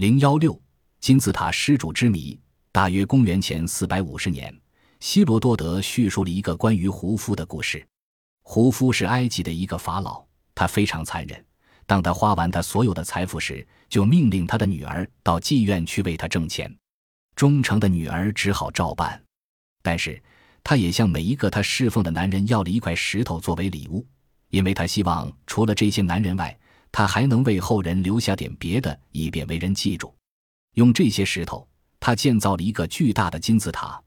零幺六金字塔失主之谜。大约公元前四百五十年，希罗多德叙述了一个关于胡夫的故事。胡夫是埃及的一个法老，他非常残忍。当他花完他所有的财富时，就命令他的女儿到妓院去为他挣钱。忠诚的女儿只好照办，但是他也向每一个他侍奉的男人要了一块石头作为礼物，因为他希望除了这些男人外，他还能为后人留下点别的，以便为人记住。用这些石头。他建造了一个巨大的金字塔，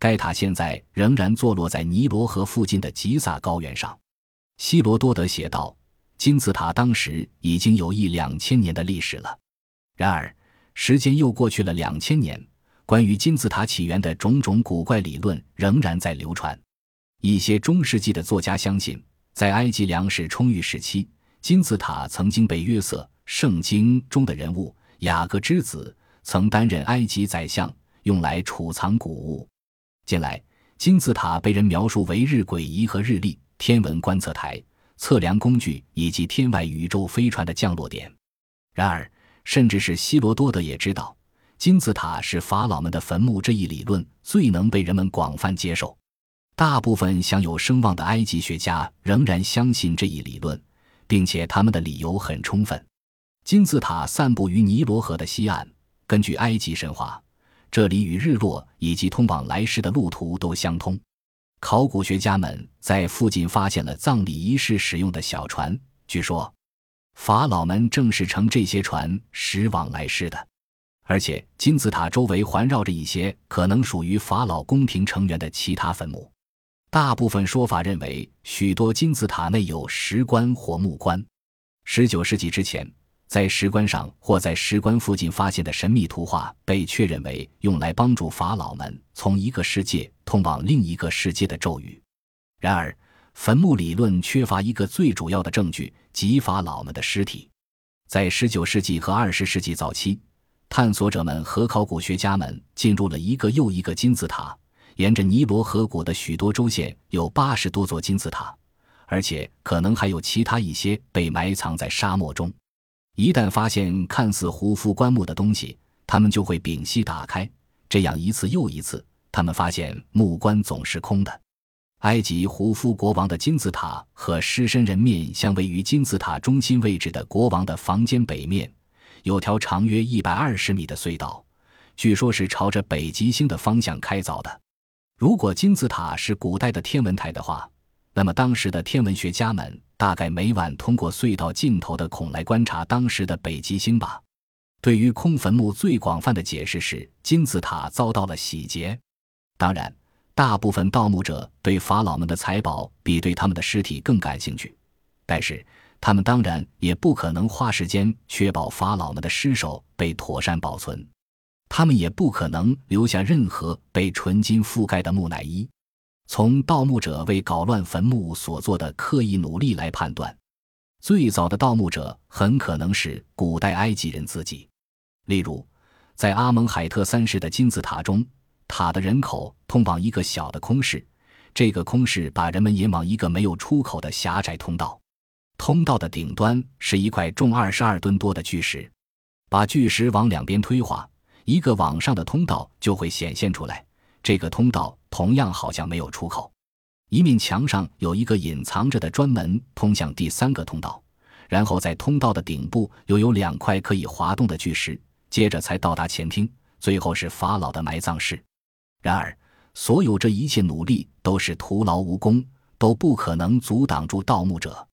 该塔现在仍然坐落在尼罗河附近的吉萨高原上。希罗多德写道：“金字塔当时已经有一两千年的历史了。然而，时间又过去了两千年，关于金字塔起源的种种古怪理论仍然在流传。一些中世纪的作家相信，在埃及粮食充裕时期，金字塔曾经被约瑟《圣经》中的人物雅各之子。”曾担任埃及宰相，用来储藏谷物。近来，金字塔被人描述为日晷仪和日历、天文观测台、测量工具以及天外宇宙飞船的降落点。然而，甚至是希罗多德也知道，金字塔是法老们的坟墓这一理论最能被人们广泛接受。大部分享有声望的埃及学家仍然相信这一理论，并且他们的理由很充分。金字塔散布于尼罗河的西岸。根据埃及神话，这里与日落以及通往来世的路途都相通。考古学家们在附近发现了葬礼仪式使用的小船，据说法老们正是乘这些船驶往来世的。而且，金字塔周围环绕着一些可能属于法老宫廷成员的其他坟墓。大部分说法认为，许多金字塔内有石棺或木棺。十九世纪之前。在石棺上或在石棺附近发现的神秘图画被确认为用来帮助法老们从一个世界通往另一个世界的咒语。然而，坟墓理论缺乏一个最主要的证据，即法老们的尸体。在19世纪和20世纪早期，探索者们和考古学家们进入了一个又一个金字塔。沿着尼罗河谷的许多州县有八十多座金字塔，而且可能还有其他一些被埋藏在沙漠中。一旦发现看似胡夫棺木的东西，他们就会屏息打开。这样一次又一次，他们发现木棺总是空的。埃及胡夫国王的金字塔和狮身人面像位于金字塔中心位置的国王的房间北面，有条长约一百二十米的隧道，据说是朝着北极星的方向开凿的。如果金字塔是古代的天文台的话，那么当时的天文学家们。大概每晚通过隧道尽头的孔来观察当时的北极星吧。对于空坟墓最广泛的解释是金字塔遭到了洗劫。当然，大部分盗墓者对法老们的财宝比对他们的尸体更感兴趣，但是他们当然也不可能花时间确保法老们的尸首被妥善保存，他们也不可能留下任何被纯金覆盖的木乃伊。从盗墓者为搞乱坟墓所做的刻意努力来判断，最早的盗墓者很可能是古代埃及人自己。例如，在阿蒙海特三世的金字塔中，塔的人口通往一个小的空室，这个空室把人们引往一个没有出口的狭窄通道。通道的顶端是一块重二十二吨多的巨石，把巨石往两边推划，一个往上的通道就会显现出来。这个通道。同样好像没有出口，一面墙上有一个隐藏着的专门通向第三个通道，然后在通道的顶部又有两块可以滑动的巨石，接着才到达前厅，最后是法老的埋葬室。然而，所有这一切努力都是徒劳无功，都不可能阻挡住盗墓者。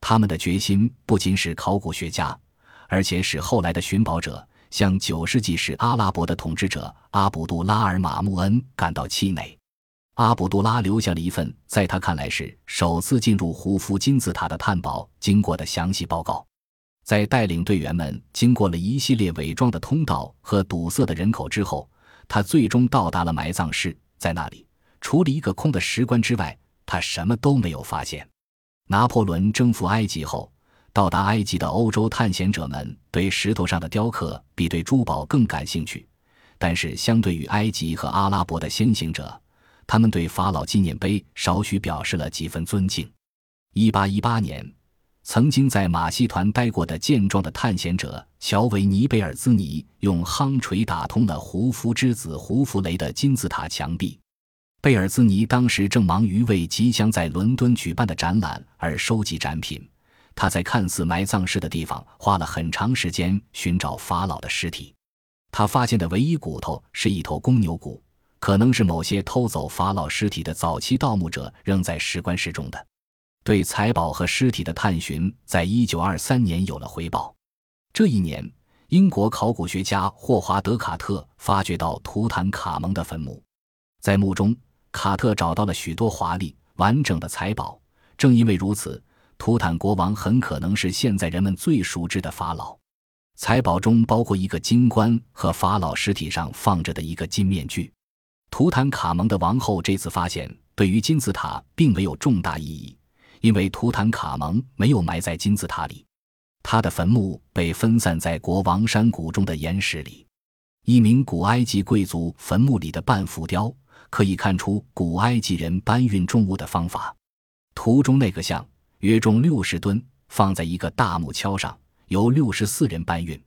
他们的决心不仅使考古学家，而且使后来的寻宝者。向九世纪时阿拉伯的统治者阿卜杜拉尔马穆恩感到气馁。阿卜杜拉留下了一份在他看来是首次进入胡夫金字塔的探宝经过的详细报告。在带领队员们经过了一系列伪装的通道和堵塞的人口之后，他最终到达了埋葬室。在那里，除了一个空的石棺之外，他什么都没有发现。拿破仑征服埃及后。到达埃及的欧洲探险者们对石头上的雕刻比对珠宝更感兴趣，但是相对于埃及和阿拉伯的先行者，他们对法老纪念碑少许表示了几分尊敬。一八一八年，曾经在马戏团待过的健壮的探险者乔维尼·贝尔兹尼用夯锤打通了胡夫之子胡弗雷的金字塔墙壁。贝尔兹尼当时正忙于为即将在伦敦举办的展览而收集展品。他在看似埋葬式的地方花了很长时间寻找法老的尸体。他发现的唯一骨头是一头公牛骨，可能是某些偷走法老尸体的早期盗墓者扔在石棺室中的。对财宝和尸体的探寻，在一九二三年有了回报。这一年，英国考古学家霍华德·卡特发掘到图坦卡蒙的坟墓，在墓中。卡特找到了许多华丽完整的财宝，正因为如此，图坦国王很可能是现在人们最熟知的法老。财宝中包括一个金冠和法老尸体上放着的一个金面具。图坦卡蒙的王后这次发现对于金字塔并没有重大意义，因为图坦卡蒙没有埋在金字塔里，他的坟墓被分散在国王山谷中的岩石里。一名古埃及贵族坟墓里的半浮雕。可以看出古埃及人搬运重物的方法。图中那个像约重六十吨，放在一个大木橇上，由六十四人搬运。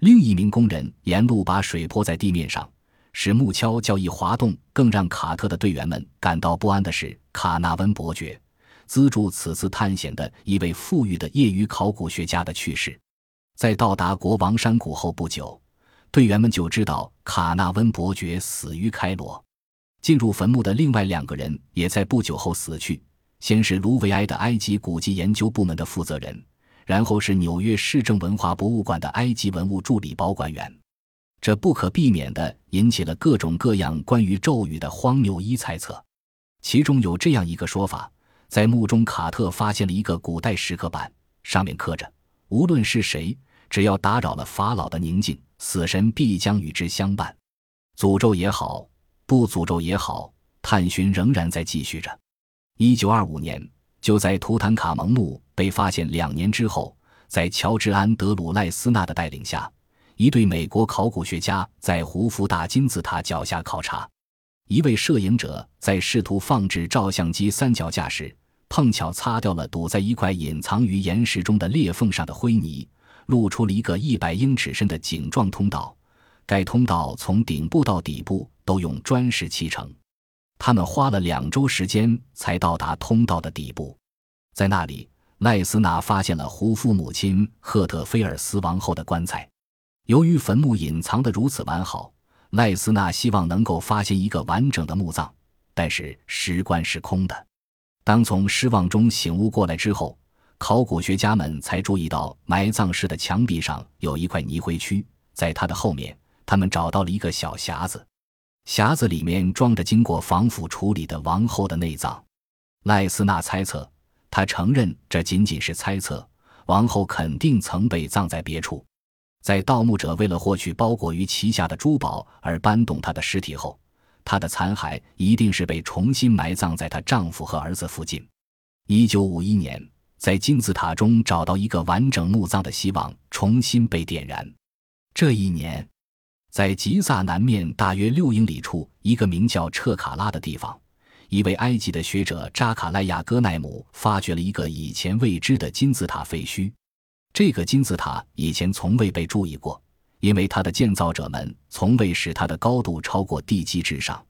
另一名工人沿路把水泼在地面上，使木橇较易滑动。更让卡特的队员们感到不安的是，卡纳温伯爵资助此次探险的一位富裕的业余考古学家的去世。在到达国王山谷后不久，队员们就知道卡纳温伯爵死于开罗。进入坟墓的另外两个人也在不久后死去。先是卢维埃的埃及古籍研究部门的负责人，然后是纽约市政文化博物馆的埃及文物助理保管员。这不可避免地引起了各种各样关于咒语的荒谬一猜测。其中有这样一个说法：在墓中，卡特发现了一个古代石刻板，上面刻着：“无论是谁，只要打扰了法老的宁静，死神必将与之相伴。”诅咒也好。不诅咒也好，探寻仍然在继续着。一九二五年，就在图坦卡蒙墓被发现两年之后，在乔治安德鲁赖斯纳的带领下，一对美国考古学家在胡夫大金字塔脚下考察。一位摄影者在试图放置照相机三脚架时，碰巧擦掉了堵在一块隐藏于岩石中的裂缝上的灰泥，露出了一个一百英尺深的井状通道。该通道从顶部到底部。都用砖石砌成，他们花了两周时间才到达通道的底部，在那里，赖斯纳发现了胡夫母亲赫特菲尔死亡后的棺材。由于坟墓隐藏的如此完好，赖斯纳希望能够发现一个完整的墓葬，但是石棺是空的。当从失望中醒悟过来之后，考古学家们才注意到埋葬室的墙壁上有一块泥灰区，在它的后面，他们找到了一个小匣子。匣子里面装着经过防腐处理的王后的内脏，赖斯纳猜测，他承认这仅仅是猜测，王后肯定曾被葬在别处。在盗墓者为了获取包裹于旗下的珠宝而搬动她的尸体后，她的残骸一定是被重新埋葬在她丈夫和儿子附近。一九五一年，在金字塔中找到一个完整墓葬的希望重新被点燃。这一年。在吉萨南面大约六英里处，一个名叫彻卡拉的地方，一位埃及的学者扎卡赖亚·戈奈姆发掘了一个以前未知的金字塔废墟。这个金字塔以前从未被注意过，因为它的建造者们从未使它的高度超过地基之上，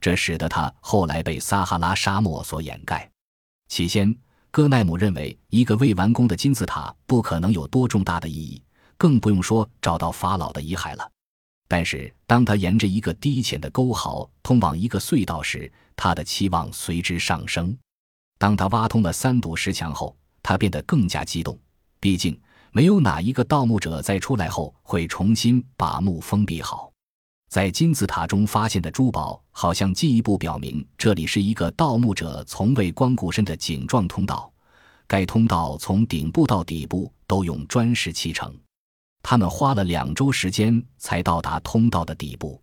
这使得它后来被撒哈拉沙漠所掩盖。起先，戈奈姆认为一个未完工的金字塔不可能有多重大的意义，更不用说找到法老的遗骸了。但是，当他沿着一个低浅的沟壕通往一个隧道时，他的期望随之上升。当他挖通了三堵石墙后，他变得更加激动。毕竟，没有哪一个盗墓者在出来后会重新把墓封闭好。在金字塔中发现的珠宝，好像进一步表明这里是一个盗墓者从未光顾身的井状通道。该通道从顶部到底部都用砖石砌成。他们花了两周时间才到达通道的底部，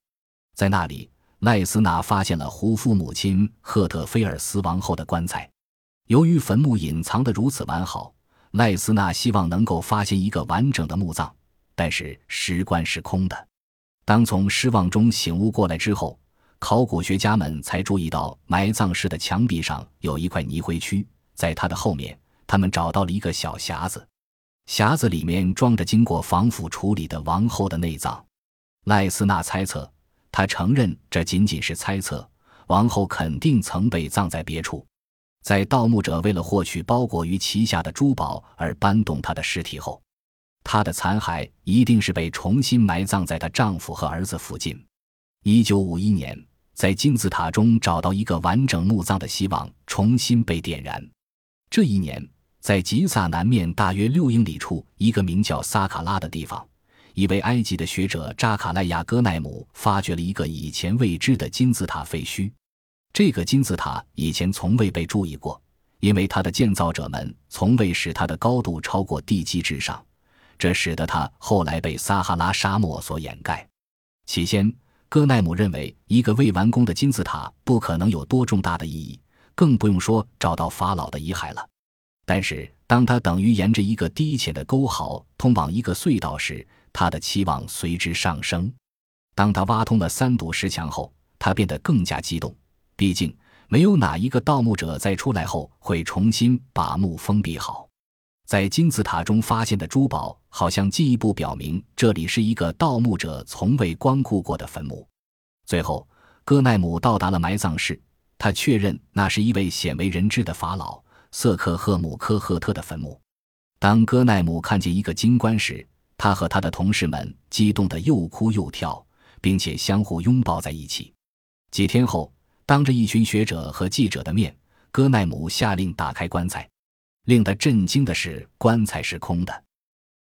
在那里，赖斯纳发现了胡夫母亲赫特菲尔死亡后的棺材。由于坟墓隐藏的如此完好，赖斯纳希望能够发现一个完整的墓葬，但是石棺是空的。当从失望中醒悟过来之后，考古学家们才注意到埋葬室的墙壁上有一块泥灰区，在它的后面，他们找到了一个小匣子，匣子里面装着经过防腐处理的王后的内脏。赖斯纳猜测，他承认这仅仅是猜测，王后肯定曾被葬在别处。在盗墓者为了获取包裹于旗下的珠宝而搬动她的尸体后，她的残骸一定是被重新埋葬在她丈夫和儿子附近。一九五一年，在金字塔中找到一个完整墓葬的希望重新被点燃。这一年，在吉萨南面大约六英里处一个名叫萨卡拉的地方，一位埃及的学者扎卡赖亚·戈奈姆发掘了一个以前未知的金字塔废墟。这个金字塔以前从未被注意过，因为它的建造者们从未使它的高度超过地基之上，这使得它后来被撒哈拉沙漠所掩盖。起先，戈奈姆认为一个未完工的金字塔不可能有多重大的意义，更不用说找到法老的遗骸了。但是，当他等于沿着一个低浅的沟壕通往一个隧道时，他的期望随之上升。当他挖通了三堵石墙后，他变得更加激动。毕竟，没有哪一个盗墓者在出来后会重新把墓封闭好。在金字塔中发现的珠宝，好像进一步表明这里是一个盗墓者从未光顾过的坟墓。最后，戈奈姆到达了埋葬室，他确认那是一位鲜为人知的法老瑟克赫姆科赫特的坟墓。当戈奈姆看见一个金棺时，他和他的同事们激动得又哭又跳，并且相互拥抱在一起。几天后。当着一群学者和记者的面，戈奈姆下令打开棺材。令他震惊的是，棺材是空的。